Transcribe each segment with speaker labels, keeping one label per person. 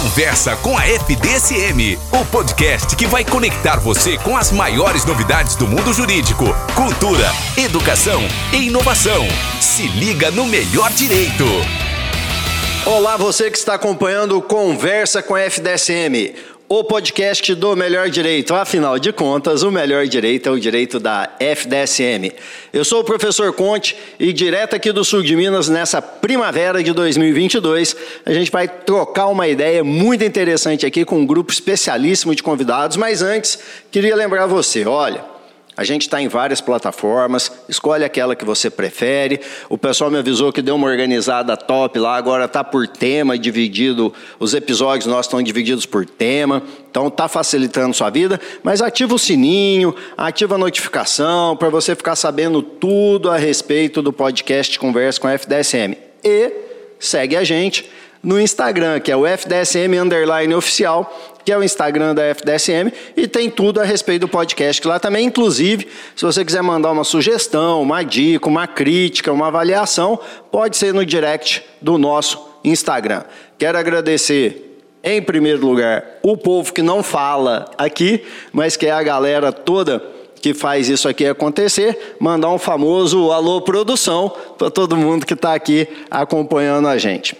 Speaker 1: Conversa com a FDSM, o podcast que vai conectar você com as maiores novidades do mundo jurídico, cultura, educação e inovação. Se liga no melhor direito.
Speaker 2: Olá, você que está acompanhando o Conversa com a FDSM, o podcast do melhor direito. Afinal de contas, o melhor direito é o direito da FDSM. Eu sou o professor Conte e direto aqui do sul de Minas, nessa primavera de 2022, a gente vai trocar uma ideia muito interessante aqui com um grupo especialíssimo de convidados. Mas antes, queria lembrar você, olha. A gente está em várias plataformas, escolhe aquela que você prefere. O pessoal me avisou que deu uma organizada top lá, agora está por tema, dividido. Os episódios nossos estão divididos por tema, então está facilitando sua vida. Mas ativa o sininho, ativa a notificação para você ficar sabendo tudo a respeito do podcast Conversa com a FDSM. E segue a gente no Instagram, que é o FDSM Underline Oficial, que é o Instagram da FDSM, e tem tudo a respeito do podcast lá também. Inclusive, se você quiser mandar uma sugestão, uma dica, uma crítica, uma avaliação, pode ser no direct do nosso Instagram. Quero agradecer. Em primeiro lugar, o povo que não fala aqui, mas que é a galera toda que faz isso aqui acontecer, mandar um famoso alô produção para todo mundo que está aqui acompanhando a gente.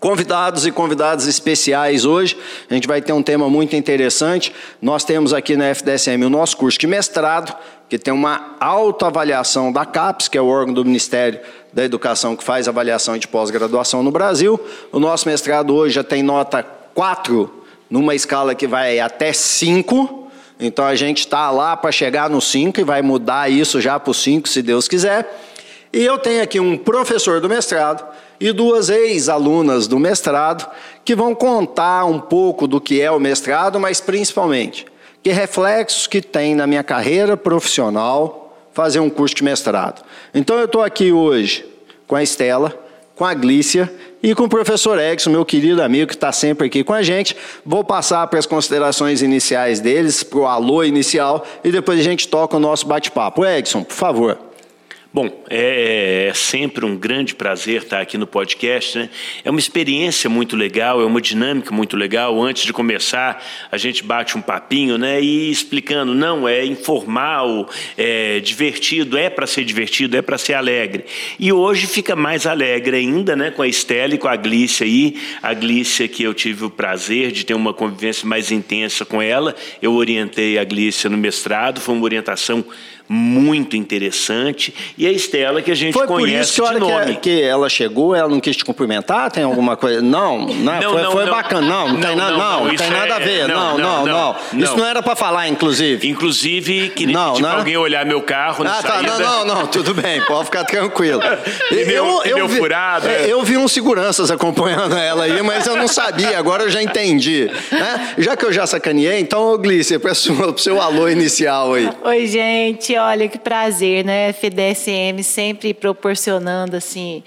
Speaker 2: Convidados e convidadas especiais hoje, a gente vai ter um tema muito interessante. Nós temos aqui na FDSM o nosso curso de mestrado, que tem uma autoavaliação da CAPES, que é o órgão do Ministério da Educação que faz avaliação de pós-graduação no Brasil. O nosso mestrado hoje já tem nota 4, numa escala que vai até 5. Então a gente está lá para chegar no 5 e vai mudar isso já para o 5, se Deus quiser. E eu tenho aqui um professor do mestrado e duas ex-alunas do mestrado que vão contar um pouco do que é o mestrado, mas principalmente que reflexos que tem na minha carreira profissional fazer um curso de mestrado. Então eu estou aqui hoje com a Estela, com a Glícia e com o professor Edson, meu querido amigo que está sempre aqui com a gente. Vou passar para as considerações iniciais deles, para o alô inicial, e depois a gente toca o nosso bate-papo. Edson, por favor.
Speaker 3: Bom, é, é, sempre um grande prazer estar aqui no podcast. Né? É uma experiência muito legal, é uma dinâmica muito legal. Antes de começar, a gente bate um papinho né? e explicando: não, é informal, é divertido, é para ser divertido, é para ser alegre. E hoje fica mais alegre ainda né? com a Estela e com a Glícia aí. A Glícia, que eu tive o prazer de ter uma convivência mais intensa com ela. Eu orientei a Glícia no mestrado, foi uma orientação muito interessante. E a Estela que a gente
Speaker 2: foi
Speaker 3: conhece
Speaker 2: por isso que,
Speaker 3: de
Speaker 2: nome. Que, que ela chegou, ela não quis te cumprimentar? Tem alguma coisa? Não, não, não foi,
Speaker 3: não,
Speaker 2: foi
Speaker 3: não.
Speaker 2: bacana. Não, não, tem, na, não, não tem nada é, a ver. Não, não, não, Isso não era para falar, inclusive.
Speaker 3: Inclusive, queria não, tipo, alguém olhar meu carro
Speaker 2: ah, tá,
Speaker 3: saída.
Speaker 2: Não, não, não, tudo bem, pode ficar tranquilo.
Speaker 3: eu, eu, eu vi, furado.
Speaker 2: É. Eu vi uns seguranças acompanhando ela aí, mas eu não sabia, agora eu já entendi. Né? Já que eu já sacaneei, então, Glícia, para o seu alô inicial aí.
Speaker 4: Oi, gente, olha que prazer né? FDSM sempre proporcionando assim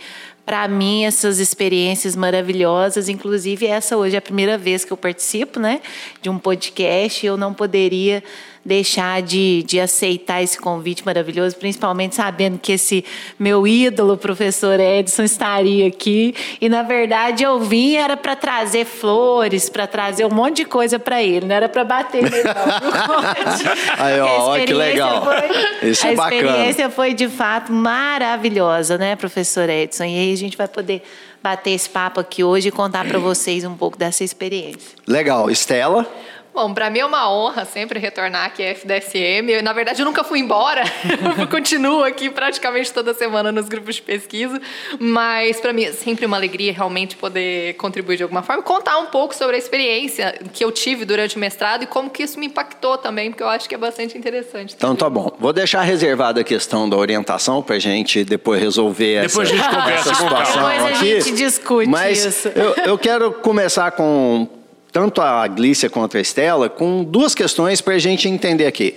Speaker 4: para mim essas experiências maravilhosas, inclusive essa hoje é a primeira vez que eu participo, né, de um podcast, eu não poderia deixar de, de aceitar esse convite maravilhoso, principalmente sabendo que esse meu ídolo, professor Edson, estaria aqui. E, na verdade, eu vim era para trazer flores, para trazer um monte de coisa para ele, não era para bater não.
Speaker 2: Aí, ó, que legal.
Speaker 4: Foi, Isso é bacana. A experiência foi, de fato, maravilhosa, né, professor Edson? E aí a gente vai poder bater esse papo aqui hoje e contar para vocês um pouco dessa experiência.
Speaker 2: Legal. Estela?
Speaker 5: Bom, para mim é uma honra sempre retornar aqui à FDSM. Eu, na verdade, eu nunca fui embora. eu continuo aqui praticamente toda semana nos grupos de pesquisa. Mas para mim é sempre uma alegria realmente poder contribuir de alguma forma. Contar um pouco sobre a experiência que eu tive durante o mestrado e como que isso me impactou também, porque eu acho que é bastante interessante.
Speaker 2: Então tá bom. Vou deixar reservada a questão da orientação para a gente depois resolver
Speaker 3: depois
Speaker 2: essa,
Speaker 3: a gente conversa
Speaker 2: essa situação
Speaker 4: depois
Speaker 2: aqui.
Speaker 4: a gente discute
Speaker 2: Mas
Speaker 4: isso.
Speaker 2: Eu, eu quero começar com tanto a Glícia quanto a Estela, com duas questões para a gente entender aqui.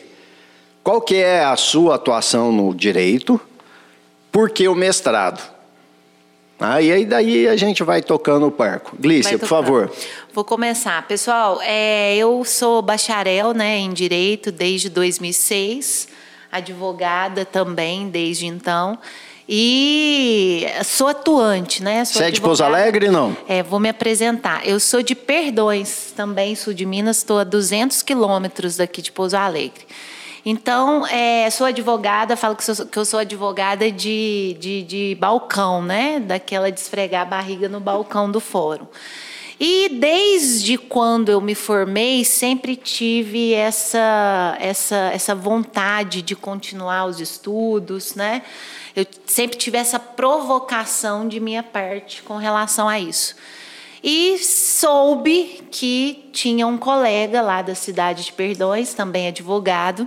Speaker 2: Qual que é a sua atuação no direito? Por que o mestrado? Ah, e aí daí a gente vai tocando o parco. Glícia, por favor.
Speaker 4: Vou começar. Pessoal, é, eu sou bacharel né, em Direito desde 2006, advogada também desde então. E sou atuante, né? Sou
Speaker 2: Você é de Pouso. Alegre, não?
Speaker 4: É, vou me apresentar. Eu sou de Perdões, também sul de Minas, estou a 200 quilômetros daqui de Pouso Alegre. Então, é, sou advogada, falo que, sou, que eu sou advogada de, de, de balcão, né? Daquela de esfregar a barriga no balcão do fórum. E desde quando eu me formei, sempre tive essa, essa, essa vontade de continuar os estudos, né? Eu sempre tive essa provocação de minha parte com relação a isso. E soube que tinha um colega lá da cidade de Perdões, também advogado,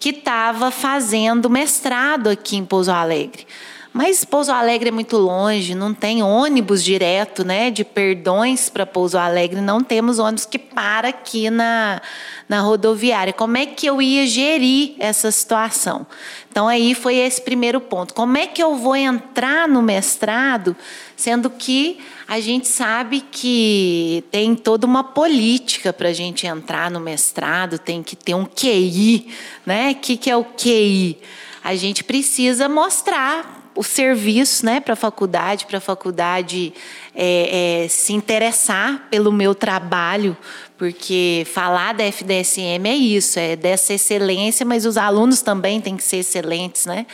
Speaker 4: que estava fazendo mestrado aqui em Pouso Alegre. Mas Pouso Alegre é muito longe, não tem ônibus direto, né? De Perdões para Pouso Alegre, não temos ônibus que para aqui na, na rodoviária. Como é que eu ia gerir essa situação? Então aí foi esse primeiro ponto. Como é que eu vou entrar no mestrado, sendo que a gente sabe que tem toda uma política para a gente entrar no mestrado, tem que ter um QI, né? O que, que é o QI? A gente precisa mostrar o serviço né, para a faculdade, para a faculdade é, é, se interessar pelo meu trabalho, porque falar da FDSM é isso, é dessa excelência, mas os alunos também têm que ser excelentes, né?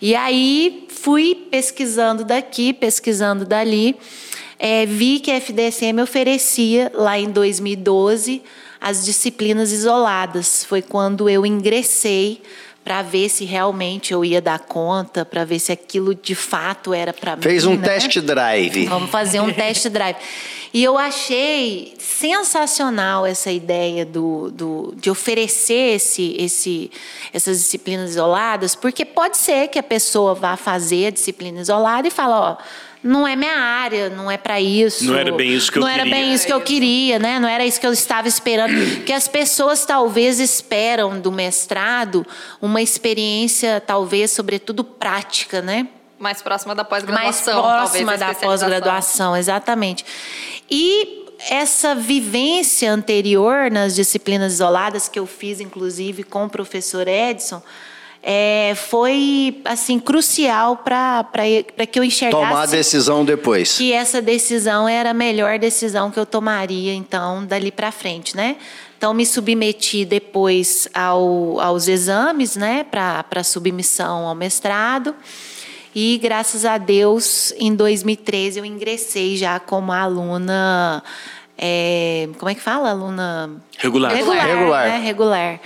Speaker 4: E aí fui pesquisando daqui, pesquisando dali, é, vi que a FDSM oferecia lá em 2012 as disciplinas isoladas. Foi quando eu ingressei para ver se realmente eu ia dar conta, para ver se aquilo de fato era para mim.
Speaker 2: Fez um
Speaker 4: né?
Speaker 2: test drive.
Speaker 4: Vamos fazer um test drive. E eu achei sensacional essa ideia do, do, de oferecer esse, esse, essas disciplinas isoladas, porque pode ser que a pessoa vá fazer a disciplina isolada e fala, ó, não é minha área, não é para isso.
Speaker 3: Não era bem isso que eu
Speaker 4: não
Speaker 3: queria.
Speaker 4: era bem isso que eu queria, né? Não era isso que eu estava esperando. que as pessoas talvez esperam do mestrado uma experiência, talvez, sobretudo prática, né?
Speaker 5: Mais próxima da
Speaker 4: mais
Speaker 5: pós-graduação,
Speaker 4: próxima
Speaker 5: talvez,
Speaker 4: da pós-graduação, exatamente. E essa vivência anterior nas disciplinas isoladas que eu fiz, inclusive, com o professor Edson, é, foi assim crucial para que eu enxergasse
Speaker 2: Tomar a decisão depois.
Speaker 4: que essa decisão era a melhor decisão que eu tomaria, então, dali para frente, né? Então, me submeti depois ao, aos exames, né, para submissão ao mestrado. E, graças a Deus, em 2013, eu ingressei já como aluna. é, como é que fala? Aluna.
Speaker 3: Regular.
Speaker 4: Regular.
Speaker 2: Regular.
Speaker 4: né? Regular.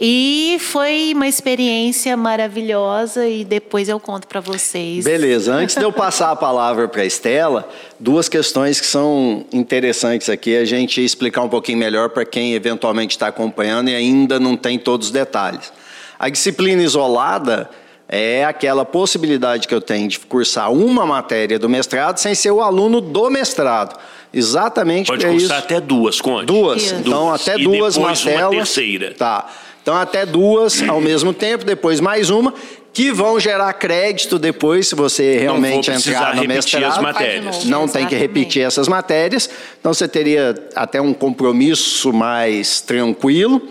Speaker 4: E foi uma experiência maravilhosa e depois eu conto para vocês.
Speaker 2: Beleza, antes de eu passar a palavra para a Estela, duas questões que são interessantes aqui, a gente explicar um pouquinho melhor para quem eventualmente está acompanhando e ainda não tem todos os detalhes. A disciplina isolada é aquela possibilidade que eu tenho de cursar uma matéria do mestrado sem ser o aluno do mestrado. Exatamente
Speaker 3: Pode
Speaker 2: é isso.
Speaker 3: cursar até duas, Conte.
Speaker 2: Duas.
Speaker 4: Isso.
Speaker 2: Então, até
Speaker 3: E
Speaker 2: duas
Speaker 3: depois uma
Speaker 2: matelas.
Speaker 3: terceira.
Speaker 2: Tá. Então, até duas ao mesmo tempo, depois mais uma, que vão gerar crédito depois, se você realmente entrar no
Speaker 3: repetir
Speaker 2: mestrado.
Speaker 3: as matérias.
Speaker 2: Não tem que repetir essas matérias. Então, você teria até um compromisso mais tranquilo.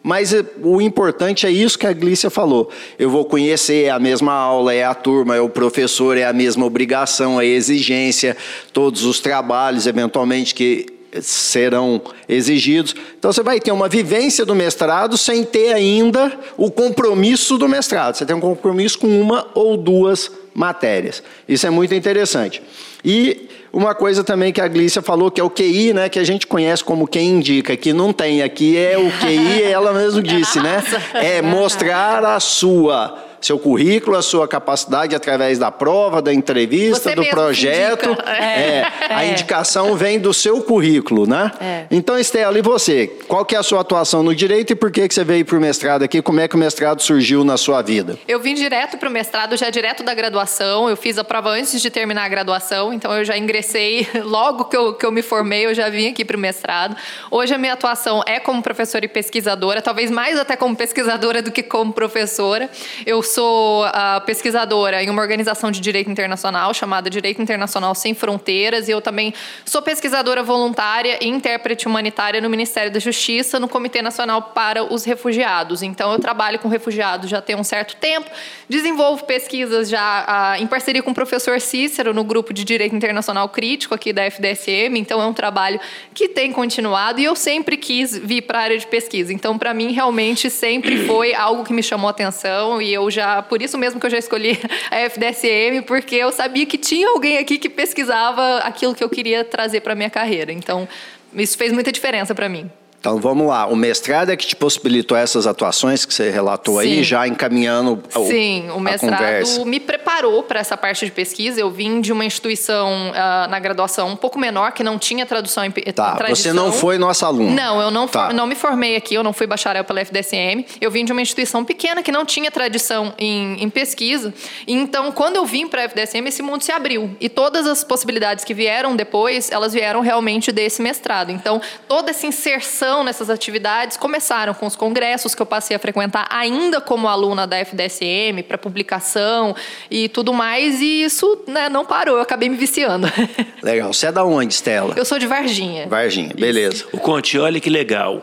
Speaker 2: Mas eh, o importante é isso que a Glícia falou. Eu vou conhecer é a mesma aula, é a turma, é o professor, é a mesma obrigação, é a exigência, todos os trabalhos, eventualmente, que serão exigidos. Então você vai ter uma vivência do mestrado sem ter ainda o compromisso do mestrado. Você tem um compromisso com uma ou duas matérias. Isso é muito interessante. E uma coisa também que a Glícia falou, que é o QI, né, que a gente conhece como quem indica, que não tem aqui, é o QI, ela mesmo disse, né? É mostrar a sua seu currículo, a sua capacidade através da prova, da entrevista,
Speaker 5: Você
Speaker 2: do projeto.
Speaker 5: indica.
Speaker 2: É, a
Speaker 4: É.
Speaker 2: indicação vem do seu currículo, né?
Speaker 4: É.
Speaker 2: Então, Estela, e você? Qual que é a sua atuação no direito e por que, que você veio para o mestrado aqui? Como é que o mestrado surgiu na sua vida?
Speaker 5: Eu vim direto para o mestrado, já direto da graduação. Eu fiz a prova antes de terminar a graduação, então eu já ingressei logo que eu, que eu me formei, eu já vim aqui para o mestrado. Hoje a minha atuação é como professora e pesquisadora, talvez mais até como pesquisadora do que como professora. Eu sou uh, pesquisadora em uma organização de direito internacional chamada Direito Internacional Sem Fronteiras e eu também sou pesquisadora voluntária e intérprete humanitária no Ministério da Justiça, no Comitê Nacional para os Refugiados. Então, eu trabalho com refugiados já tem um certo tempo, desenvolvo pesquisas já uh, em parceria com o professor Cícero no grupo de Direito Internacional Crítico aqui da FDSM. Então, é um trabalho que tem continuado e eu sempre quis vir para a área de pesquisa. Então, para mim, realmente sempre foi algo que me chamou atenção e eu já, por isso mesmo que eu já escolhi a FDSM, porque eu sabia que tinha alguém aqui que pesquisava aquilo que eu queria trazer para minha carreira. Então, isso fez muita diferença para mim.
Speaker 2: Então vamos lá, o mestrado é que te possibilitou essas atuações que você relatou Sim. aí, já encaminhando
Speaker 5: o, Sim, o mestrado me preparou para essa parte de pesquisa. Eu vim de uma instituição uh, na graduação um pouco menor, que não tinha tradução em
Speaker 2: tá, tradição. Você não foi nosso aluno?
Speaker 5: Não, eu não, tá. não me formei aqui, eu não fui bacharel pela FDSM. Eu vim de uma instituição pequena que não tinha tradição em, em pesquisa. Então, quando eu vim para a FDSM, esse mundo se abriu. E todas as possibilidades que vieram depois, elas vieram realmente desse mestrado. Então, toda essa inserção nessas atividades começaram com os congressos que eu passei a frequentar ainda como aluna da FDSM, para publicação e tudo mais, e isso né, não parou, eu acabei me viciando.
Speaker 2: Legal. Você é da onde, Stella?
Speaker 5: Eu sou de Varginha.
Speaker 2: Varginha, beleza.
Speaker 3: Isso. O Conte, olha que legal.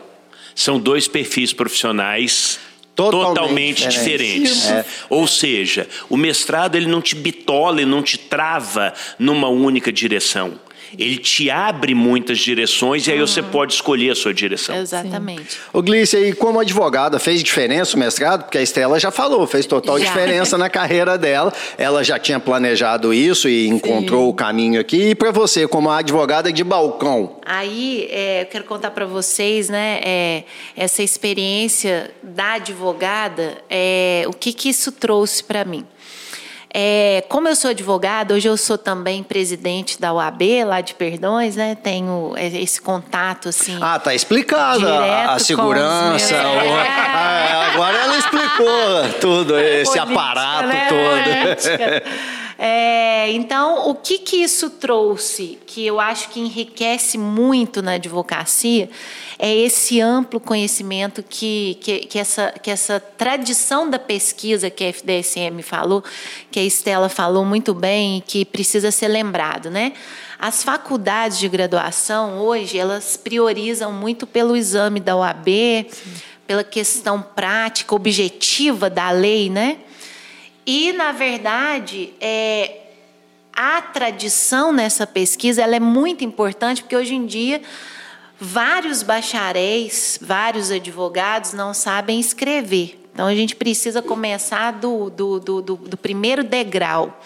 Speaker 3: São dois perfis profissionais totalmente, totalmente diferentes. É. Ou seja, o mestrado ele não te bitola, ele não te trava numa única direção ele te abre muitas direções e aí você pode escolher a sua direção.
Speaker 4: Exatamente.
Speaker 2: O Glícia, e como advogada, fez diferença o mestrado? Porque a Estela já falou, fez total já. diferença na carreira dela. Ela já tinha planejado isso e encontrou Sim. o caminho aqui. E para você, como advogada de balcão?
Speaker 4: Aí, é, eu quero contar para vocês, né, é, essa experiência da advogada, é, o que, que isso trouxe para mim. É, como eu sou advogada, hoje eu sou também presidente da UAB, lá de Perdões, né? Tenho esse contato, assim.
Speaker 2: Ah, tá explicada a, a segurança. Meus... É. agora ela explicou tudo, esse política, aparato né? todo.
Speaker 4: É, então, o que, que isso trouxe, que eu acho que enriquece muito na advocacia, é esse amplo conhecimento que, que, que, essa, que essa tradição da pesquisa que a FDSM falou, que a Estela falou muito bem e que precisa ser lembrado, né? As faculdades de graduação hoje, elas priorizam muito pelo exame da OAB, Sim. pela questão prática, objetiva da lei, né? E, na verdade, é, a tradição nessa pesquisa ela é muito importante, porque hoje em dia vários bacharéis, vários advogados não sabem escrever. Então, a gente precisa começar do, do, do, do, do primeiro degrau.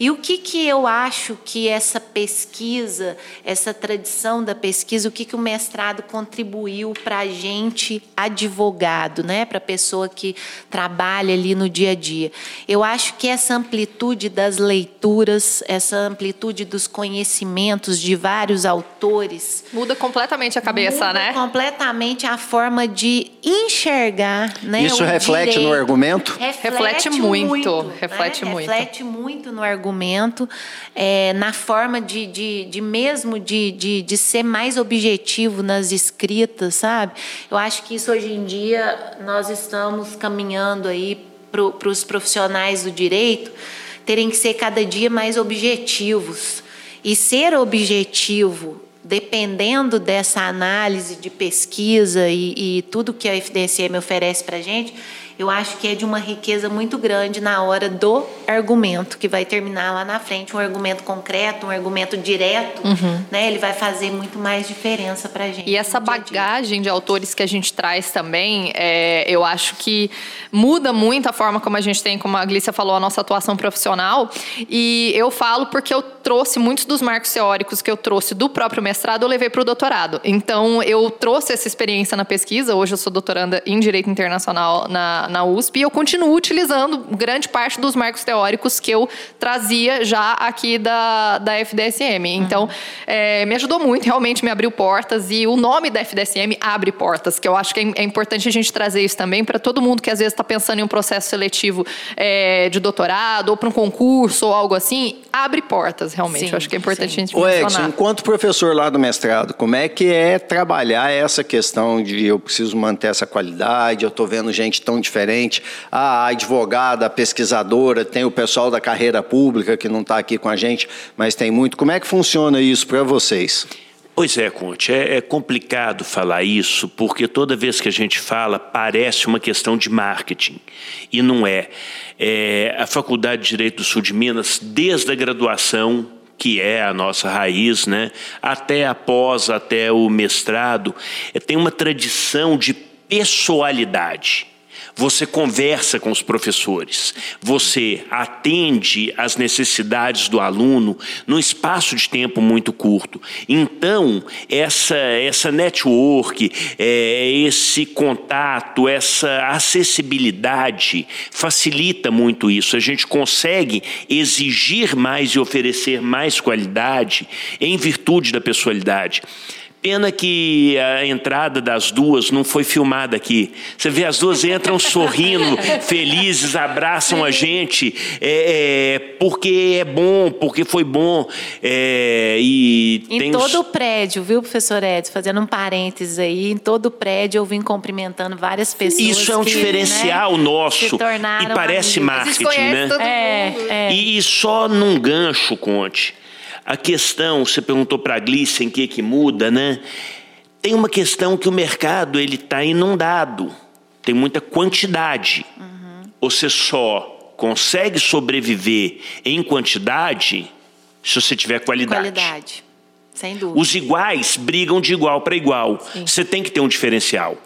Speaker 4: E o que, que eu acho que essa pesquisa, essa tradição da pesquisa, o que, que o mestrado contribuiu para a gente, advogado, né? para a pessoa que trabalha ali no dia a dia? Eu acho que essa amplitude das leituras, essa amplitude dos conhecimentos de vários autores.
Speaker 5: Muda completamente a cabeça,
Speaker 4: muda
Speaker 5: né?
Speaker 4: Completamente a forma de enxergar. Né,
Speaker 2: Isso reflete direito. no argumento?
Speaker 5: Reflete, reflete muito. muito. Reflete
Speaker 4: né?
Speaker 5: muito.
Speaker 4: Reflete muito no argumento argumento, é, na forma de, de, de mesmo de, de, de ser mais objetivo nas escritas, sabe? Eu acho que isso hoje em dia nós estamos caminhando aí para os profissionais do direito terem que ser cada dia mais objetivos. E ser objetivo dependendo dessa análise de pesquisa e, e, tudo que a FDSM oferece para a gente, eu acho que é de uma riqueza muito grande na hora do argumento, que vai terminar lá na frente, um argumento concreto, um argumento direto, uhum. né? Ele vai fazer muito mais diferença para a gente.
Speaker 5: E essa bagagem de autores que a gente traz também, é, eu acho que muda muito a forma como a gente tem, como a Glícia falou, a nossa atuação profissional. E eu falo porque eu trouxe muitos dos marcos teóricos que eu trouxe do próprio mestrado, eu levei para o doutorado. Então, eu trouxe essa experiência na pesquisa. Hoje eu sou doutoranda em Direito Internacional na, na USP e eu continuo utilizando grande parte dos marcos teóricos que eu trazia já aqui da, da FDSM. Então, uhum. é, me ajudou muito, realmente me abriu portas e o nome da FDSM abre portas, que eu acho que é, é importante a gente trazer isso também para todo mundo que às vezes está pensando em um processo seletivo é, de doutorado ou para um concurso ou algo assim, abre portas, realmente. Sim, eu acho que é importante sim. a gente Ô.
Speaker 2: Edson, enquanto professor lá do mestrado, como é que é trabalhar essa questão de eu preciso manter essa qualidade, eu estou vendo gente tão diferente diferente. A advogada, a pesquisadora, tem o pessoal da carreira pública que não está aqui com a gente, mas tem muito. Como é que funciona isso para vocês?
Speaker 3: Pois é, Conte, é, é, complicado falar isso, porque toda vez que a gente fala, parece uma questão de marketing. E não é. é a Faculdade de Direito do Sul de Minas, desde a graduação, que é a nossa raiz, né, até após, até o mestrado, é, tem uma tradição de pessoalidade. Você conversa com os professores, você atende às necessidades do aluno num espaço de tempo muito curto. Então, essa, essa network, é, esse contato, essa acessibilidade facilita muito isso. A gente consegue exigir mais e oferecer mais qualidade em virtude da pessoalidade. Pena que a entrada das duas não foi filmada aqui. Você vê, as duas entram sorrindo, felizes, abraçam a gente, é, é, porque é bom, porque foi bom. É,
Speaker 4: e em todo os... o prédio, viu, professor Edson? Fazendo um parênteses aí, em todo o prédio eu vim cumprimentando várias pessoas.
Speaker 3: Isso é um
Speaker 4: que,
Speaker 3: diferencial
Speaker 4: né,
Speaker 3: nosso. e parece amigos. marketing, né?
Speaker 5: É,
Speaker 3: é. E, e só num gancho, Conte a questão, você perguntou para a Gleice em que que muda, né? Tem uma questão que o mercado ele está inundado, tem muita quantidade. Uhum. Você só consegue sobreviver em quantidade se você tiver qualidade.
Speaker 4: Qualidade, sem dúvida.
Speaker 3: Os iguais brigam de igual para igual. Sim. Você tem que ter um diferencial.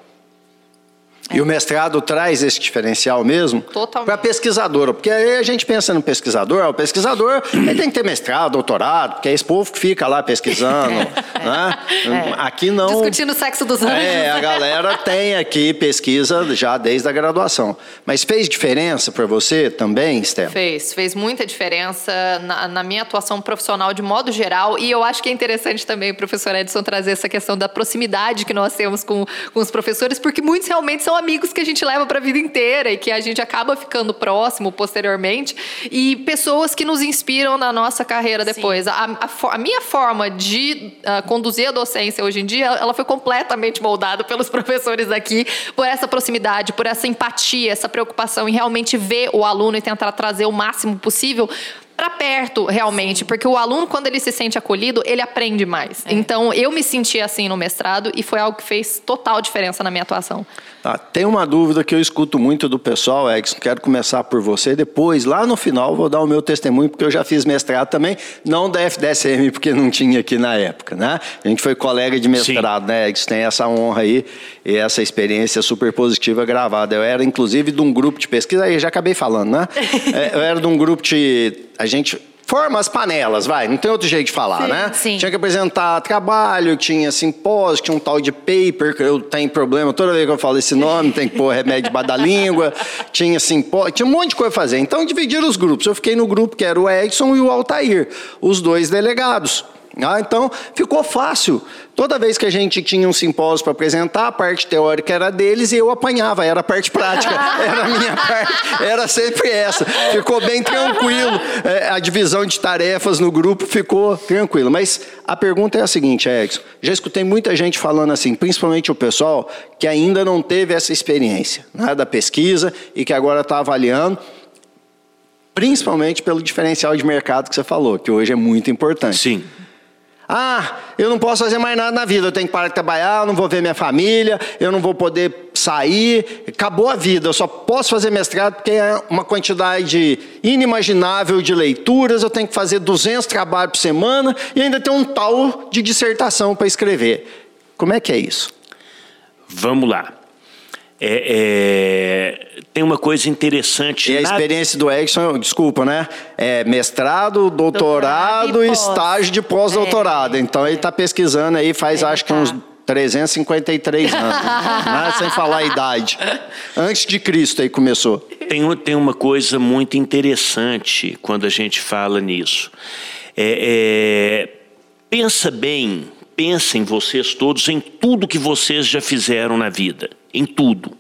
Speaker 2: E o mestrado traz esse diferencial mesmo para pesquisadora, porque aí a gente pensa no pesquisador, o pesquisador ele tem que ter mestrado, doutorado, porque é esse povo que fica lá pesquisando, é. né? É. Aqui não.
Speaker 5: Discutindo o sexo dos anjos.
Speaker 2: É, a galera tem aqui pesquisa já desde a graduação. Mas fez diferença para você também, Stella?
Speaker 5: Fez, fez muita diferença na, na, minha atuação profissional de modo geral, e eu acho que é interessante também professor Edson trazer essa questão da proximidade que nós temos com, com os professores, porque muitos realmente são são amigos que a gente leva para a vida inteira e que a gente acaba ficando próximo posteriormente e pessoas que nos inspiram na nossa carreira depois. A, a, a, minha forma de uh, conduzir a docência hoje em dia, ela foi completamente moldada pelos professores aqui, por essa proximidade, por essa empatia, essa preocupação em realmente ver o aluno e tentar trazer o máximo possível para perto, realmente, porque o aluno, quando ele se sente acolhido, ele aprende mais. É. Então, eu me senti assim no mestrado e foi algo que fez total diferença na minha atuação.
Speaker 2: Tá, tem uma dúvida que eu escuto muito do pessoal, Edson, quero começar por você, depois, lá no final, vou dar o meu testemunho, porque eu já fiz mestrado também, não da FDSM, porque não tinha aqui na época, né? A gente foi colega de mestrado, Sim. né, Edson? Tem essa honra aí e essa experiência super positiva gravada. Eu era, inclusive, de um grupo de pesquisa, aí já acabei falando, né? É, eu era de um grupo de a gente forma as panelas, vai, não tem outro jeito de falar, sim, né? Sim. Tinha que apresentar trabalho, tinha simpósio, tinha um tal de paper, que eu tenho problema, toda vez que eu falo esse nome, tem que pôr remédio debaixo da língua, tinha simpósio, tinha um monte de coisa a fazer. Então dividiram os grupos. Eu fiquei no grupo que era o Edson e o Altair, os dois delegados. Ah, então ficou fácil. Toda vez que a gente tinha um simpósio para apresentar, a parte teórica era deles e eu apanhava, era a parte prática, era a minha parte, era sempre essa. Ficou bem tranquilo. É, a divisão de tarefas no grupo ficou tranquilo. Mas a pergunta é a seguinte, Edson. Já escutei muita gente falando assim, principalmente o pessoal que ainda não teve essa experiência né, da pesquisa e que agora está avaliando principalmente pelo diferencial de mercado que você falou, que hoje é muito importante.
Speaker 3: Sim.
Speaker 2: Ah, eu não posso fazer mais nada na vida, eu tenho que parar de trabalhar, eu não vou ver minha família, eu não vou poder sair, acabou a vida, eu só posso fazer mestrado porque é uma quantidade inimaginável de leituras, eu tenho que fazer 200 trabalhos por semana e ainda tem um tal de dissertação para escrever. Como é que é isso?
Speaker 3: Vamos lá. É, é, tem uma coisa interessante.
Speaker 2: E a experiência do Edson, desculpa, né? É mestrado, doutorado, doutorado e estágio de pós-doutorado. É, então ele está pesquisando aí faz é, acho que uns 353 anos, né? sem falar a idade. Antes de Cristo aí começou.
Speaker 3: Tem, tem uma coisa muito interessante quando a gente fala nisso. É, é, pensa bem, pensem vocês todos em tudo que vocês já fizeram na vida em tudo.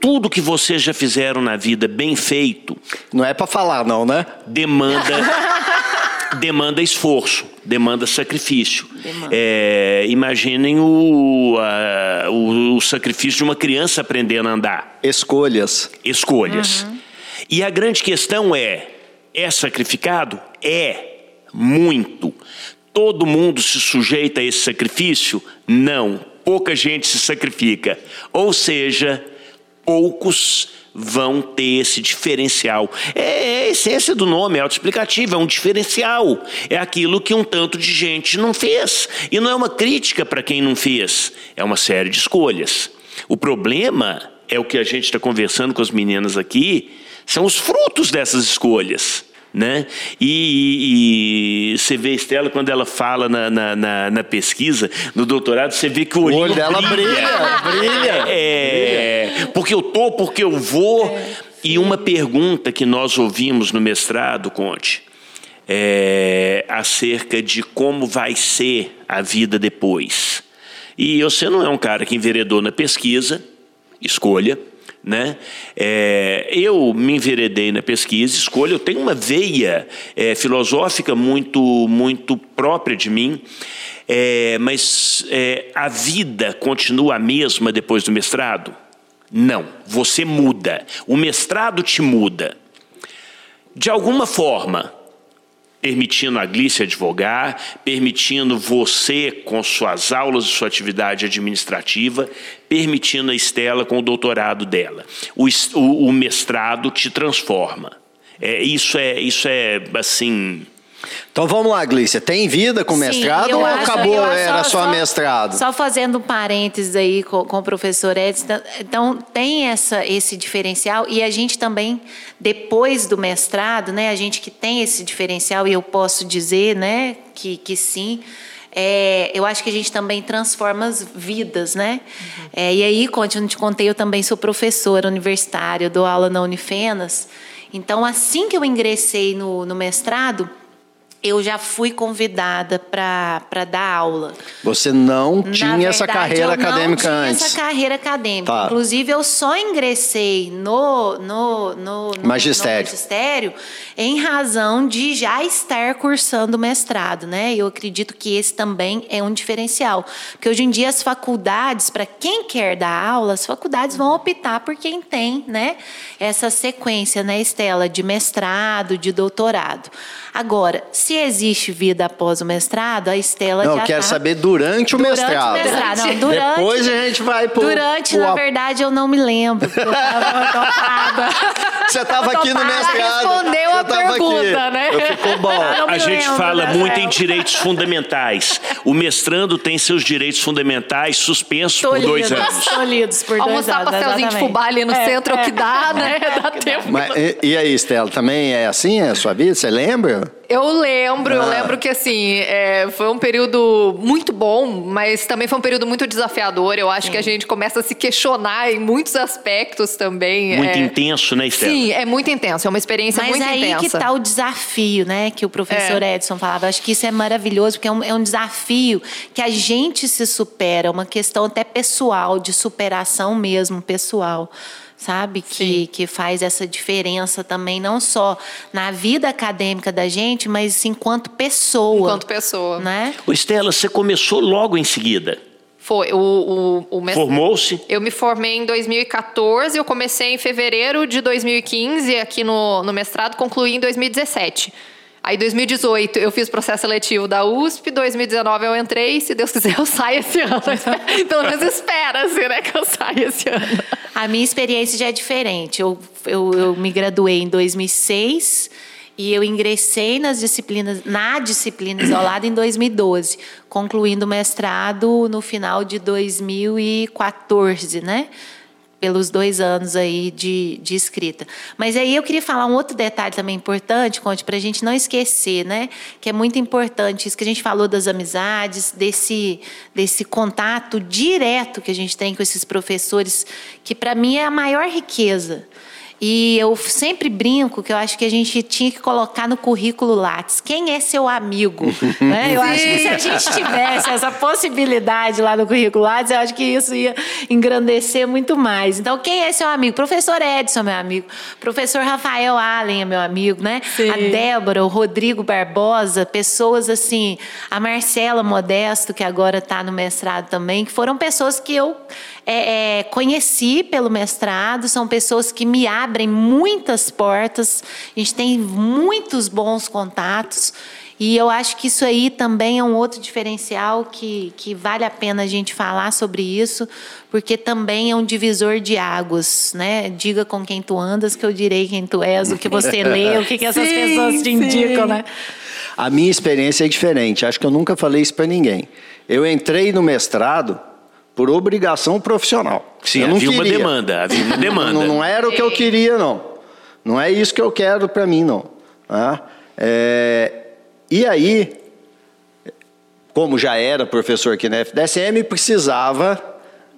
Speaker 3: Tudo que vocês já fizeram na vida bem feito.
Speaker 2: Não é para falar, não, né?
Speaker 3: Demanda. demanda esforço, demanda sacrifício.
Speaker 4: Demanda.
Speaker 3: É, imaginem o, a- o, o sacrifício de uma criança aprendendo a andar.
Speaker 2: Escolhas.
Speaker 3: Escolhas. E a grande questão é: é sacrificado? É. Muito. Todo mundo se sujeita a esse sacrifício? Não. Pouca gente se sacrifica. Ou seja, poucos vão ter esse diferencial. É a essência do nome, é autoexplicativo, é um diferencial. É aquilo que um tanto de gente não fez. E não é uma crítica para quem não fez, é uma série de escolhas. O problema é o que a gente está conversando com as meninas aqui, são os frutos dessas escolhas. Né? E, e- e você vê a Estela, quando ela fala na, na, na- na pesquisa, no doutorado, você vê que o
Speaker 2: O olho dela brilha, brilha.
Speaker 3: é, porque eu tô, porque eu vou. E uma pergunta que nós ouvimos no mestrado, Conte, é acerca de como vai ser a vida depois. E você não é um cara que enveredou na pesquisa, escolha, né? É, eu me enveredei na pesquisa, escolha. Eu tenho uma veia é, filosófica muito, muito própria de mim, é, mas é, a vida continua a mesma depois do mestrado? Não, você muda. O mestrado te muda. De alguma forma, permitindo a Glice advogar, permitindo você com suas aulas e sua atividade administrativa, permitindo a Estela com o doutorado dela. O, o- o mestrado te transforma. É, isso é isso é assim.
Speaker 2: Então vamos lá, Glícia. Tem vida com
Speaker 4: Sim,
Speaker 2: mestrado ou
Speaker 4: acho-
Speaker 2: acabou,
Speaker 4: acho
Speaker 2: era só, mestrado?
Speaker 4: Só fazendo um parênteses aí com, com o professor Edson. Então, tem essa, esse diferencial e a gente também, depois do mestrado, né, a gente que tem esse diferencial, e eu posso dizer né, que, que sim, é, eu acho que a gente também transforma as vidas, né? É, e aí, Conte, eu não te contei, eu também sou professora universitária, dou aula na Unifenas. Então, assim que eu ingressei no, no mestrado, eu já fui convidada para dar aula.
Speaker 2: Você não tinha
Speaker 4: Na
Speaker 2: essa
Speaker 4: verdade,
Speaker 2: carreira
Speaker 4: eu
Speaker 2: acadêmica
Speaker 4: não tinha
Speaker 2: antes.
Speaker 4: essa carreira acadêmica.
Speaker 2: Tá.
Speaker 4: Inclusive, eu só ingressei no, no, no, no-
Speaker 2: Magistério.
Speaker 4: no magistério em razão de já estar cursando mestrado, né? Eu acredito que esse também é um diferencial. Porque hoje em dia as faculdades, para quem quer dar aula, as faculdades vão optar por quem tem, né? Essa sequência, né, Estela, de mestrado, de doutorado. Agora, se existe vida após o mestrado, a Estela
Speaker 2: Não,
Speaker 4: já
Speaker 2: quero
Speaker 4: tá-
Speaker 2: saber durante o
Speaker 4: Durante
Speaker 2: mestrado.
Speaker 4: o mestrado. Não, durante,
Speaker 2: Depois a gente vai pro.
Speaker 4: Durante,
Speaker 2: pro
Speaker 4: na verdade, eu não me lembro. porque Eu tava.
Speaker 2: Você estava aqui no mestrado.
Speaker 5: Respondeu a pergunta,
Speaker 2: aqui.
Speaker 5: né?
Speaker 2: Eu ficou bom.
Speaker 3: A gente
Speaker 4: lembro
Speaker 3: fala
Speaker 4: dessa
Speaker 3: muito em direitos fundamentais. O mestrando tem seus direitos fundamentais suspensos por dois anos.
Speaker 4: tolhidos por dois
Speaker 5: Almoçar
Speaker 4: anos.
Speaker 5: pastelzinho de fubá ali no
Speaker 4: É,
Speaker 5: centro é o que dá, né? Dá tempo.
Speaker 2: Mas, e, e aí, Estela, também é assim a sua vida? Você lembra?
Speaker 5: Eu lembro, eu
Speaker 2: Ah.
Speaker 5: lembro que assim, é, foi um período muito bom, mas também foi um período muito desafiador. Eu acho que a gente começa a se questionar em muitos aspectos também.
Speaker 3: Muito
Speaker 5: é.
Speaker 3: intenso, né, Estela?
Speaker 5: Sim, é muito intenso, é uma experiência
Speaker 4: Mas
Speaker 5: muito
Speaker 4: aí
Speaker 5: intensa.
Speaker 4: que tá o desafio, né? Que o professor
Speaker 5: É.
Speaker 4: Edson falava. Acho que isso é maravilhoso, porque é um, é um desafio que a gente se supera, uma questão até pessoal, de superação mesmo, pessoal. Sabe? Que, que faz essa diferença também, não só na vida acadêmica da gente, mas enquanto pessoa.
Speaker 5: Enquanto pessoa.
Speaker 4: Né?
Speaker 3: Ô, Estela, você começou logo em seguida.
Speaker 5: Foi o, o, o
Speaker 3: Formou-se?
Speaker 5: Eu me formei em 2014, eu comecei em fevereiro de 2015 aqui no, no mestrado, concluí em 2017. Aí, 2018, eu fiz processo seletivo da USP, 2019 eu entrei, se Deus quiser eu saio esse ano. Pelo menos espera-se, né, que eu saia esse ano.
Speaker 4: A minha experiência já é diferente. Eu, eu, eu me graduei em 2006 e eu ingressei nas disciplinas, na disciplina isolada em 2012, concluindo o mestrado no final de 2014, né? Pelos dois anos aí de, de escrita. Mas aí eu queria falar um outro detalhe também importante, Conte, para a gente não esquecer, né? Que é muito importante isso que a gente falou das amizades, desse, desse contato direto que a gente tem com esses professores, que para mim é a maior riqueza. E eu sempre brinco que eu acho que a gente tinha que colocar no currículo Lattes. Quem é seu amigo? né? Eu acho que se a gente tivesse essa possibilidade lá no currículo Lattes, eu acho que isso ia engrandecer muito mais. Então, quem é seu amigo? Professor Edson, meu amigo. Professor Rafael Allen é meu amigo, né?
Speaker 5: Sim.
Speaker 4: A Débora, o Rodrigo Barbosa, pessoas assim, a Marcela Modesto, que agora está no mestrado também, que foram pessoas que eu é, é, conheci pelo mestrado, são pessoas que me abrem muitas portas, a gente tem muitos bons contatos. E eu acho que isso aí também é um outro diferencial que, que vale a pena a gente falar sobre isso, porque também é um divisor de águas, né? Diga com quem tu andas, que eu direi quem tu és, o que você lê, o que, que essas
Speaker 5: Sim,
Speaker 4: pessoas te
Speaker 5: sim.
Speaker 4: indicam, né?
Speaker 2: A minha experiência é diferente. Acho que eu nunca falei isso para ninguém. Eu entrei no mestrado por obrigação profissional.
Speaker 3: Sim,
Speaker 2: eu não
Speaker 3: havia uma
Speaker 2: queria.
Speaker 3: demanda, havia uma demanda.
Speaker 2: Não, não era o que eu queria, não. Não é isso que eu quero para mim, não. Tá? É, e aí, como já era professor aqui na FDSM, precisava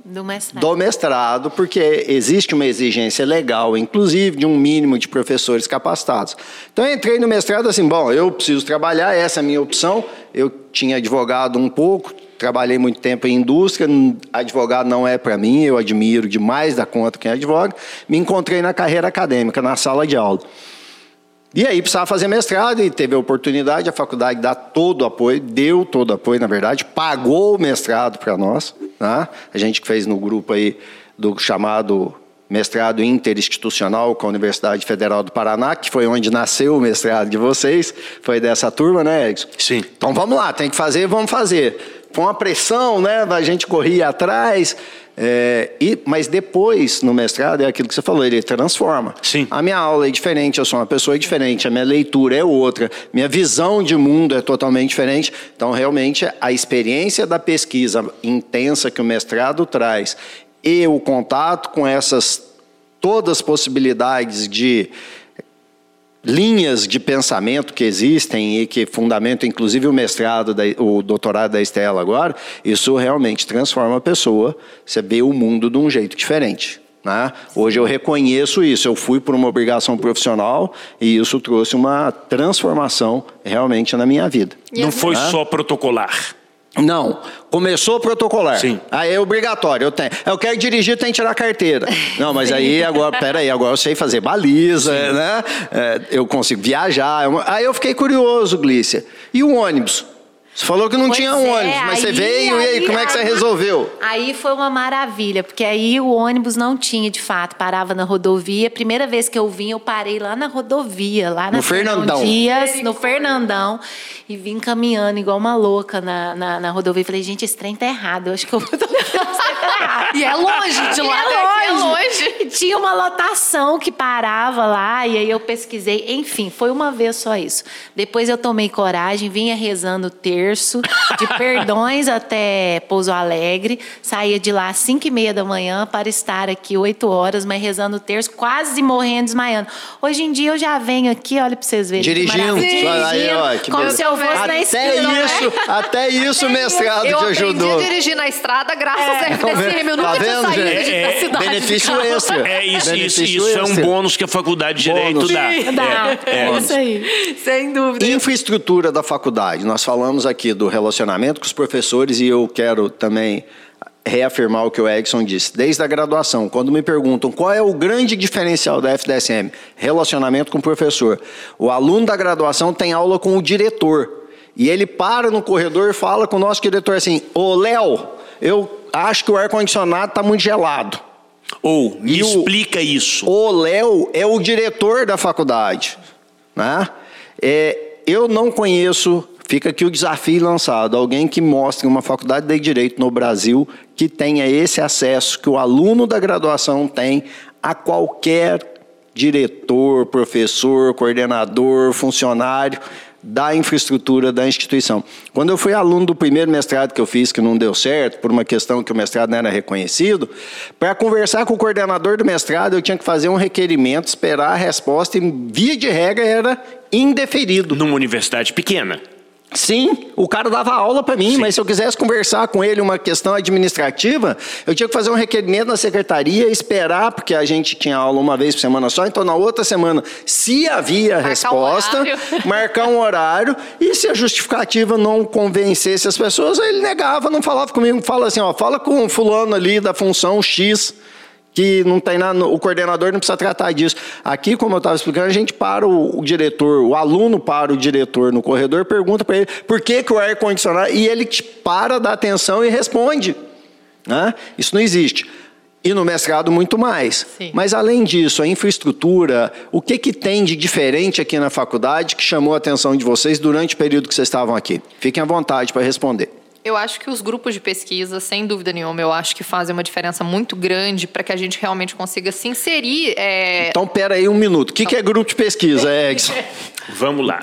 Speaker 4: Do mestrado.
Speaker 2: do mestrado, porque existe uma exigência legal, inclusive, de um mínimo de professores capacitados. Então, eu entrei no mestrado assim, bom, eu preciso trabalhar, essa é a minha opção. Eu tinha advogado um pouco, trabalhei muito tempo em indústria, advogado não é para mim, eu admiro demais da conta quem advoga. Me encontrei na carreira acadêmica, na sala de aula. E aí precisava fazer mestrado e teve a oportunidade, a faculdade dá todo o apoio, deu todo o apoio, na verdade, pagou o mestrado para nós. Tá? A gente que fez no grupo aí do chamado mestrado interinstitucional com a Universidade Federal do Paraná, que foi onde nasceu o mestrado de vocês, foi dessa turma, né, Edson?
Speaker 3: Sim.
Speaker 2: Então vamos lá, tem que fazer, vamos fazer. Foi uma pressão, né? A gente corria atrás. é, e, mas depois, no mestrado, é aquilo que você falou, ele transforma.
Speaker 3: Sim.
Speaker 2: A minha aula é diferente, eu sou uma pessoa diferente, a minha leitura é outra, minha visão de mundo é totalmente diferente. Então, realmente, a experiência da pesquisa intensa que o mestrado traz e o contato com essas todas as possibilidades de linhas de pensamento que existem e que fundamentam inclusive o mestrado, da, o doutorado da Estela agora, isso realmente transforma a pessoa, você vê o mundo de um jeito diferente. Né? Hoje eu reconheço isso, eu fui por uma obrigação profissional e isso trouxe uma transformação realmente na minha vida.
Speaker 3: Não foi
Speaker 2: Hã?
Speaker 3: só protocolar.
Speaker 2: Não, começou protocolar.
Speaker 3: Sim.
Speaker 2: Aí é obrigatório. Eu, tenho, eu quero dirigir, tem que tirar a carteira. Não, mas aí agora, peraí, agora eu sei fazer baliza, né? É, eu consigo viajar. é Aí eu fiquei curioso, Glícia. E o ônibus? Você falou que não
Speaker 4: Pois
Speaker 2: tinha um
Speaker 4: é,
Speaker 2: ônibus, mas você
Speaker 4: aí-
Speaker 2: veio e aí,
Speaker 4: aí-
Speaker 2: como é que você
Speaker 4: aí-
Speaker 2: resolveu?
Speaker 4: Aí foi uma maravilha, porque aí o ônibus não tinha, de fato, parava na rodovia. Primeira vez que eu vim, eu parei lá na rodovia, lá na
Speaker 2: No Fernandão.
Speaker 4: Dias, no Fernandão, e vim caminhando igual uma louca na, na, na rodovia. Falei, gente, esse trem tá errado, eu acho que eu vou...
Speaker 5: E é longe de
Speaker 4: E
Speaker 5: lá,
Speaker 4: é
Speaker 5: aqui é
Speaker 4: longe.
Speaker 5: longe.
Speaker 4: E Tinha uma lotação que parava lá, e aí eu pesquisei. Enfim, foi uma vez só isso. Depois eu tomei coragem, vinha rezando o terço, de perdões até Pouso Alegre. Saía de lá às 5 e meia da manhã para estar aqui 8 horas, mas rezando o terço, quase morrendo, desmaiando. Hoje em dia eu já venho aqui, olha para vocês verem. que
Speaker 2: Dirigindo.
Speaker 4: maravilha.
Speaker 2: Aí, ó, que
Speaker 4: como
Speaker 2: beleza.
Speaker 4: se eu fosse na
Speaker 2: Até
Speaker 4: esquina. né?
Speaker 2: isso, até isso o mestrado
Speaker 5: Eu
Speaker 2: te
Speaker 5: aprendi
Speaker 2: ajudou.
Speaker 5: a dirigir na estrada graças FDSM. Eu
Speaker 2: Tá
Speaker 5: nunca tinha
Speaker 2: vendo,
Speaker 5: saído
Speaker 2: gente?
Speaker 3: É,
Speaker 5: cidade. de
Speaker 2: benefício
Speaker 5: carro.
Speaker 2: extra.
Speaker 3: É isso, isso,
Speaker 2: Benefício
Speaker 3: isso é um bônus que a faculdade de Direito dá.
Speaker 4: Dá, é,
Speaker 3: é.
Speaker 4: isso aí.
Speaker 5: Sem dúvida.
Speaker 2: Infraestrutura da faculdade. Nós falamos aqui do relacionamento com os professores e eu quero também reafirmar o que o Edson disse. Desde a graduação, quando me perguntam qual é o grande diferencial da FDSM, relacionamento com o professor. O aluno da graduação tem aula com o diretor. E ele para no corredor e fala com o nosso diretor assim: Ô Léo, eu acho que o ar-condicionado está muito gelado.
Speaker 3: Ou, me
Speaker 2: E o-
Speaker 3: explica isso.
Speaker 2: O Léo é o diretor da faculdade. Né? É, eu não conheço, fica aqui o desafio lançado, alguém que mostre uma faculdade de Direito no Brasil que tenha esse acesso que o aluno da graduação tem a qualquer diretor, professor, coordenador, funcionário da infraestrutura da instituição. Quando eu fui aluno do primeiro mestrado que eu fiz, que não deu certo, por uma questão que o mestrado não era reconhecido, para conversar com o coordenador do mestrado, eu tinha que fazer um requerimento, esperar a resposta, e via de regra era indeferido.
Speaker 3: Numa universidade pequena.
Speaker 2: Sim, o cara dava aula para mim, Sim. mas se eu quisesse conversar com ele uma questão administrativa, eu tinha que fazer um requerimento na secretaria, esperar, porque a gente tinha aula uma vez por semana só, então na outra semana, se havia marcar resposta, um marcar um horário, e se a justificativa não convencesse as pessoas, ele negava, não falava comigo, fala assim, ó, fala com o fulano ali da função X, que não tem nada, o coordenador não precisa tratar disso. Aqui, como eu estava explicando, a gente para o, o, diretor, o aluno para o diretor no corredor, pergunta para ele por que, que o ar-condicionado, e ele te para, dá atenção e responde. Né? Isso não existe. E no mestrado, muito mais. Sim. Mas, além disso, a infraestrutura, o que, que tem de diferente aqui na faculdade que chamou a atenção de vocês durante o período que vocês estavam aqui? Fiquem à vontade para responder.
Speaker 5: Eu acho que os grupos de pesquisa, sem dúvida nenhuma, eu acho que fazem uma diferença muito grande para que a gente realmente consiga se inserir. É...
Speaker 2: Então, pera aí um minuto. O que, então... que é grupo de pesquisa, Edson?
Speaker 3: Vamos lá.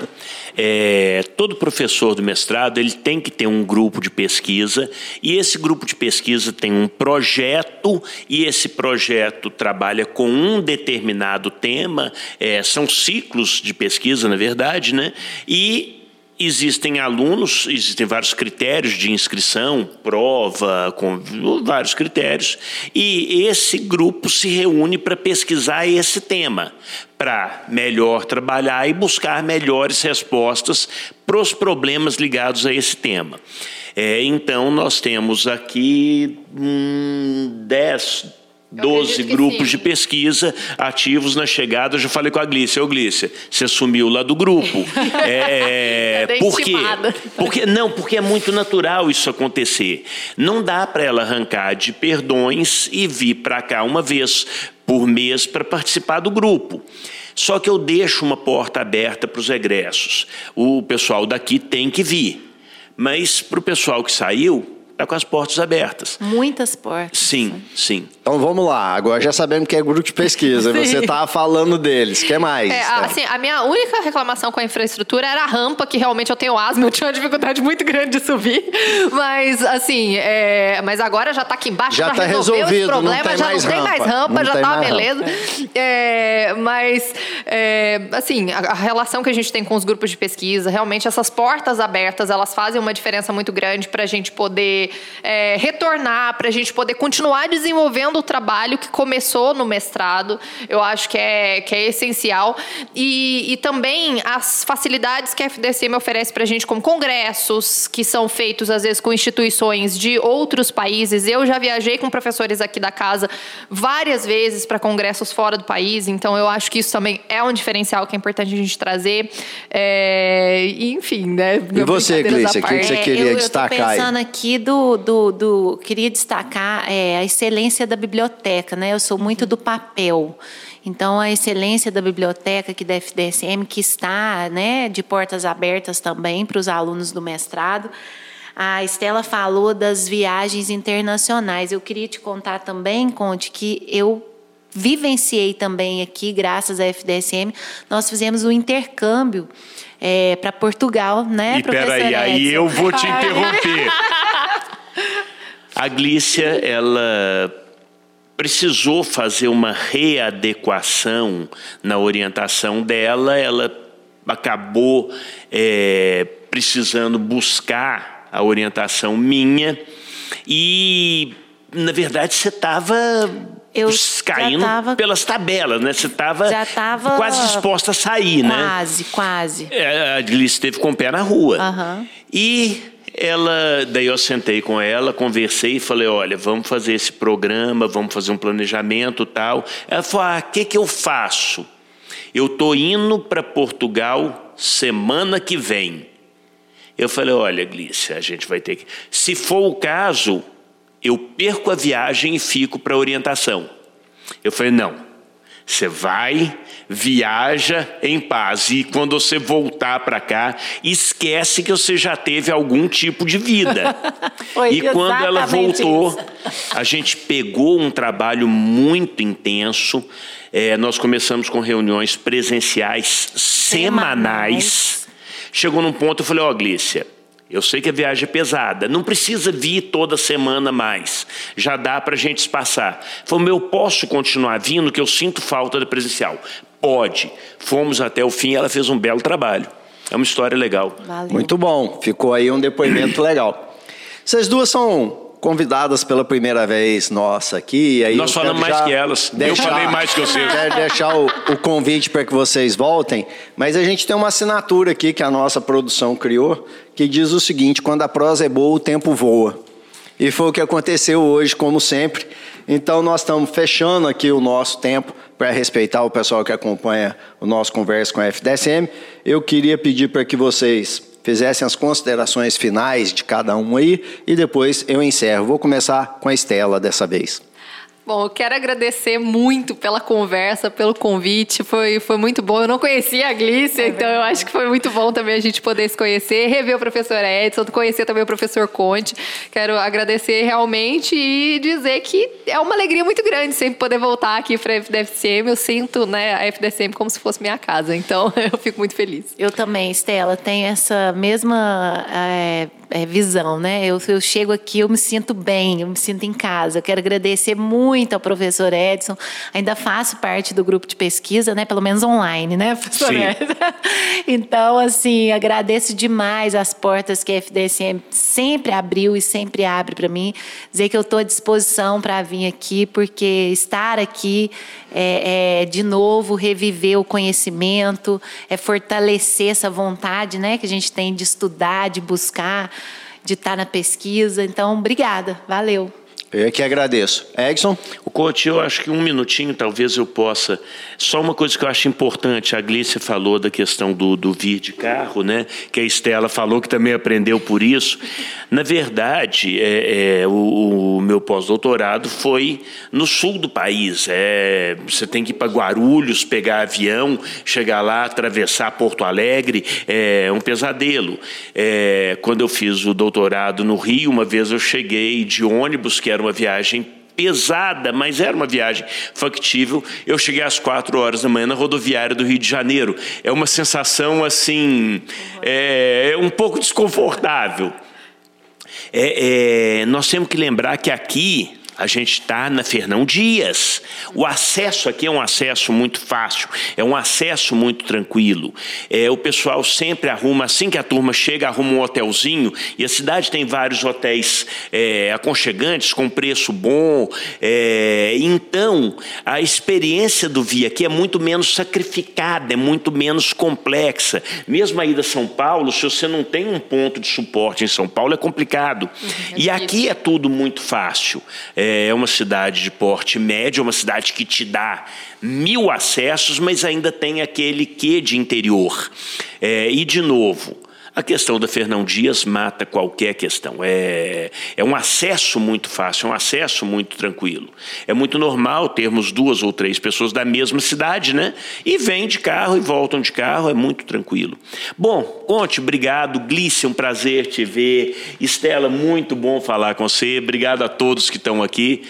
Speaker 3: É, todo professor do mestrado ele tem que ter um grupo de pesquisa e esse grupo de pesquisa tem um projeto e esse projeto trabalha com um determinado tema. É, são ciclos de pesquisa, na verdade, né? E Existem alunos, existem vários critérios de inscrição, prova, com vários critérios, e esse grupo se reúne para pesquisar esse tema, para melhor trabalhar e buscar melhores respostas para os problemas ligados a esse tema. É, então, nós temos aqui hum, 10, 12 grupos de pesquisa ativos na chegada. Eu já falei com a Glícia. Ô, Glícia, você sumiu lá do grupo. é, é por quê? Porque, não, porque é muito natural isso acontecer. Não dá para ela arrancar de perdões e vir para cá uma vez por mês para participar do grupo. Só que eu deixo uma porta aberta para os egressos. O pessoal daqui tem que vir. Mas para o pessoal que saiu, está com as portas abertas.
Speaker 4: Muitas portas.
Speaker 3: Sim, sim.
Speaker 2: Então vamos lá. Agora já sabemos que é grupo de pesquisa. Você estava falando deles. O que mais?
Speaker 5: É, assim, a minha única reclamação com a infraestrutura era a rampa, que realmente eu tenho asma, eu tinha uma dificuldade muito grande de subir. Mas, assim, é... mas agora já está aqui embaixo,
Speaker 2: já,
Speaker 5: está
Speaker 2: resolvido. Esse
Speaker 5: problema,
Speaker 2: não
Speaker 5: já não tem mais rampa,
Speaker 2: não
Speaker 5: já está beleza. É, mas, é, assim, a, a relação que a gente tem com os grupos de pesquisa, realmente essas portas abertas, elas fazem uma diferença muito grande para a gente poder é, retornar, para a gente poder continuar desenvolvendo o trabalho que começou no mestrado. Eu acho que é, que é essencial. E, e também as facilidades que a FDSM oferece para a gente, como congressos, que são feitos às vezes com instituições de outros países. Eu já viajei com professores aqui da casa várias vezes para congressos fora do país, então eu acho que isso também é um diferencial que é importante a gente trazer. É, enfim, né?
Speaker 2: E você, Clícia, o que você queria é, eu, destacar? Eu
Speaker 4: pensando aqui do do, do, do queria destacar é, a excelência da biblioteca, né? Eu sou muito do papel. Então, a excelência da biblioteca aqui da FDSM, que está né, de portas abertas também para os alunos do mestrado. A Estela falou das viagens internacionais. Eu queria te contar também, Conte, que eu vivenciei também aqui, graças à FDSM, nós fizemos um intercâmbio é, para Portugal, né,
Speaker 3: e peraí, aí eu vou te interromper. A Glícia, ela precisou fazer uma readequação na orientação dela, ela acabou é, precisando buscar a orientação minha e, na verdade, você estava eu caindo tava, pelas tabelas, né? Você estava quase disposta a sair,
Speaker 4: quase,
Speaker 3: né?
Speaker 4: Quase, quase.
Speaker 3: É, a Glícia esteve com o pé na rua.
Speaker 4: Uhum.
Speaker 3: E ela, daí eu sentei com ela, conversei e falei, olha, vamos fazer esse programa, vamos fazer um planejamento tal. Ela falou, ah, o que, que eu faço? Eu tô indo para Portugal semana que vem. Eu falei, olha, Glícia, a gente vai ter que... Se for o caso, eu perco a viagem e fico para orientação. Eu falei, não, você vai, viaja em paz e quando você voltar para cá, esquece que você já teve algum tipo de vida. e quando ela voltou, isso. a gente pegou um trabalho muito intenso. É, nós começamos com reuniões presenciais semanais. semanais. Chegou num ponto, eu falei, ó, oh, Glícia, eu sei que a viagem é pesada, não precisa vir toda semana mais, já dá para a gente espaçar. Falei, eu posso continuar vindo, que eu sinto falta da presencial. Pode. Fomos até o fim, ela fez um belo trabalho. é uma história legal.
Speaker 2: Valeu. Muito bom, ficou aí um depoimento legal. Vocês duas são convidadas pela primeira vez nossa aqui. Aí
Speaker 3: Nós falamos mais que elas. Deixar, eu falei mais que vocês.
Speaker 2: Quero deixar o, o convite para que vocês voltem, mas a gente tem uma assinatura aqui que a nossa produção criou, que diz o seguinte: quando a prosa é boa, o tempo voa. E foi o que aconteceu hoje, como sempre. Então, nós estamos fechando aqui o nosso tempo para respeitar o pessoal que acompanha o nosso Conversa com a FDSM. Eu queria pedir para que vocês fizessem as considerações finais de cada um aí e depois eu encerro. Vou começar com a Estela dessa vez.
Speaker 5: Bom, eu quero agradecer muito pela conversa, pelo convite. Foi, foi muito bom. Eu não conhecia a Glícia, é então eu acho que foi muito bom também a gente poder se conhecer, rever o professor Edson, conhecer também o professor Conte. Quero agradecer realmente e dizer que é uma alegria muito grande sempre poder voltar aqui para a FDFCM. Eu sinto né, a FDFCM como se fosse minha casa, então eu fico muito feliz.
Speaker 4: Eu também, Estela, tenho essa mesma. É é, visão, né? Eu, eu chego aqui, eu me sinto bem, eu me sinto em casa. Eu quero agradecer muito ao professor Edson. Ainda faço parte do grupo de pesquisa, né? Pelo menos online, né, professor Sim. Edson? Então, assim, agradeço demais as portas que a FDSM sempre abriu e sempre abre para mim. Dizer que eu estou à disposição para vir aqui, porque estar aqui é, é, de novo, reviver o conhecimento, é fortalecer essa vontade né, que a gente tem de estudar, de buscar, de estar na pesquisa. Então, obrigada, valeu.
Speaker 2: Eu é que agradeco. Edson?
Speaker 3: O coach, eu acho que um minutinho talvez eu possa. Só uma coisa que eu acho importante, a Glícia falou da questão do, do vir de carro, né? Que a Estela falou que também aprendeu por isso. Na verdade, é, é o, o, meu pós-doutorado foi no sul do país. É, você tem que ir para Guarulhos, pegar avião, chegar lá, atravessar Porto Alegre. É um pesadelo. É, quando eu fiz o doutorado no Rio, uma vez eu cheguei de ônibus, que era uma viagem pesada, mas era uma viagem factível. Eu cheguei às quatro horas da manhã na rodoviária do Rio de Janeiro. É uma sensação assim, é, é um pouco desconfortável. É, é, nós temos que lembrar que aqui a gente está na Fernão Dias. O acesso aqui é um acesso muito fácil, é um acesso muito tranquilo. É, o pessoal sempre arruma, assim que a turma chega, arruma um hotelzinho. E a cidade tem vários hotéis é, aconchegantes, com preço bom. É, então, a experiência do Via aqui é muito menos sacrificada, é muito menos complexa. Mesmo a ida a São Paulo, se você não tem um ponto de suporte em São Paulo, é complicado. Uhum, e aqui é tudo muito fácil. É, é uma cidade de porte médio, é uma cidade que te dá mil acessos, mas ainda tem aquele quê de interior. É, e, de novo, a questão da Fernão Dias mata qualquer questão. É, é um acesso muito fácil, é um acesso muito tranquilo. É muito normal termos duas ou três pessoas da mesma cidade, né? E vêm de carro e voltam de carro, é muito tranquilo. Bom, Conte, obrigado. Glícia, um prazer te ver. Estela, muito bom falar com você. Obrigado a todos que estão aqui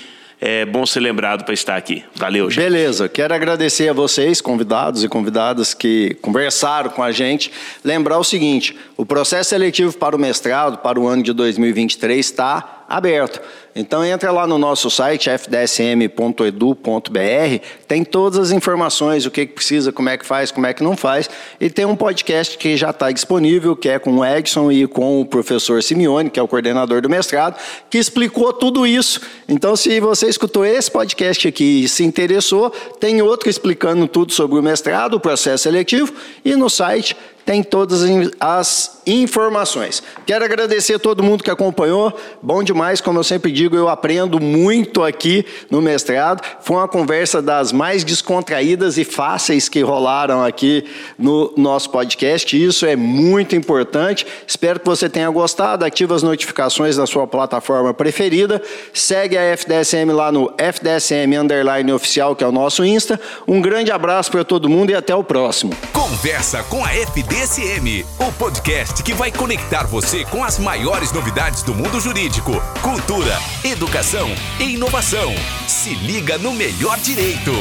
Speaker 3: é bom ser lembrado para estar aqui. Valeu, gente.
Speaker 2: Beleza, quero agradecer a vocês, convidados e convidadas que conversaram com a gente. Lembrar o seguinte: o processo seletivo para o mestrado para o ano de 2023 está aberto. Então entra lá no nosso site fdsm.edu.br, tem todas as informações, o que precisa, como é que faz, como é que não faz, e tem um podcast que já está disponível, que é com o Edson e com o professor Simeone, que é o coordenador do mestrado, que explicou tudo isso. Então, se você escutou esse podcast aqui e se interessou, tem outro explicando tudo sobre o mestrado, o processo seletivo, e no site tem todas as informações. Quero agradecer a todo mundo que acompanhou. Bom demais, como eu sempre digo, eu aprendo muito aqui no mestrado. Foi uma conversa das mais descontraídas e fáceis que rolaram aqui no nosso podcast. Isso é muito importante. Espero que você tenha gostado. Ative as notificações na sua plataforma preferida. Segue a FDSM lá no FDSM Underline Oficial, que é o nosso Insta. Um grande abraço para todo mundo e até o próximo.
Speaker 1: Conversa com a FDSM o podcast que vai conectar você com as maiores novidades do mundo jurídico, cultura, educação e inovação. Se liga no melhor direito.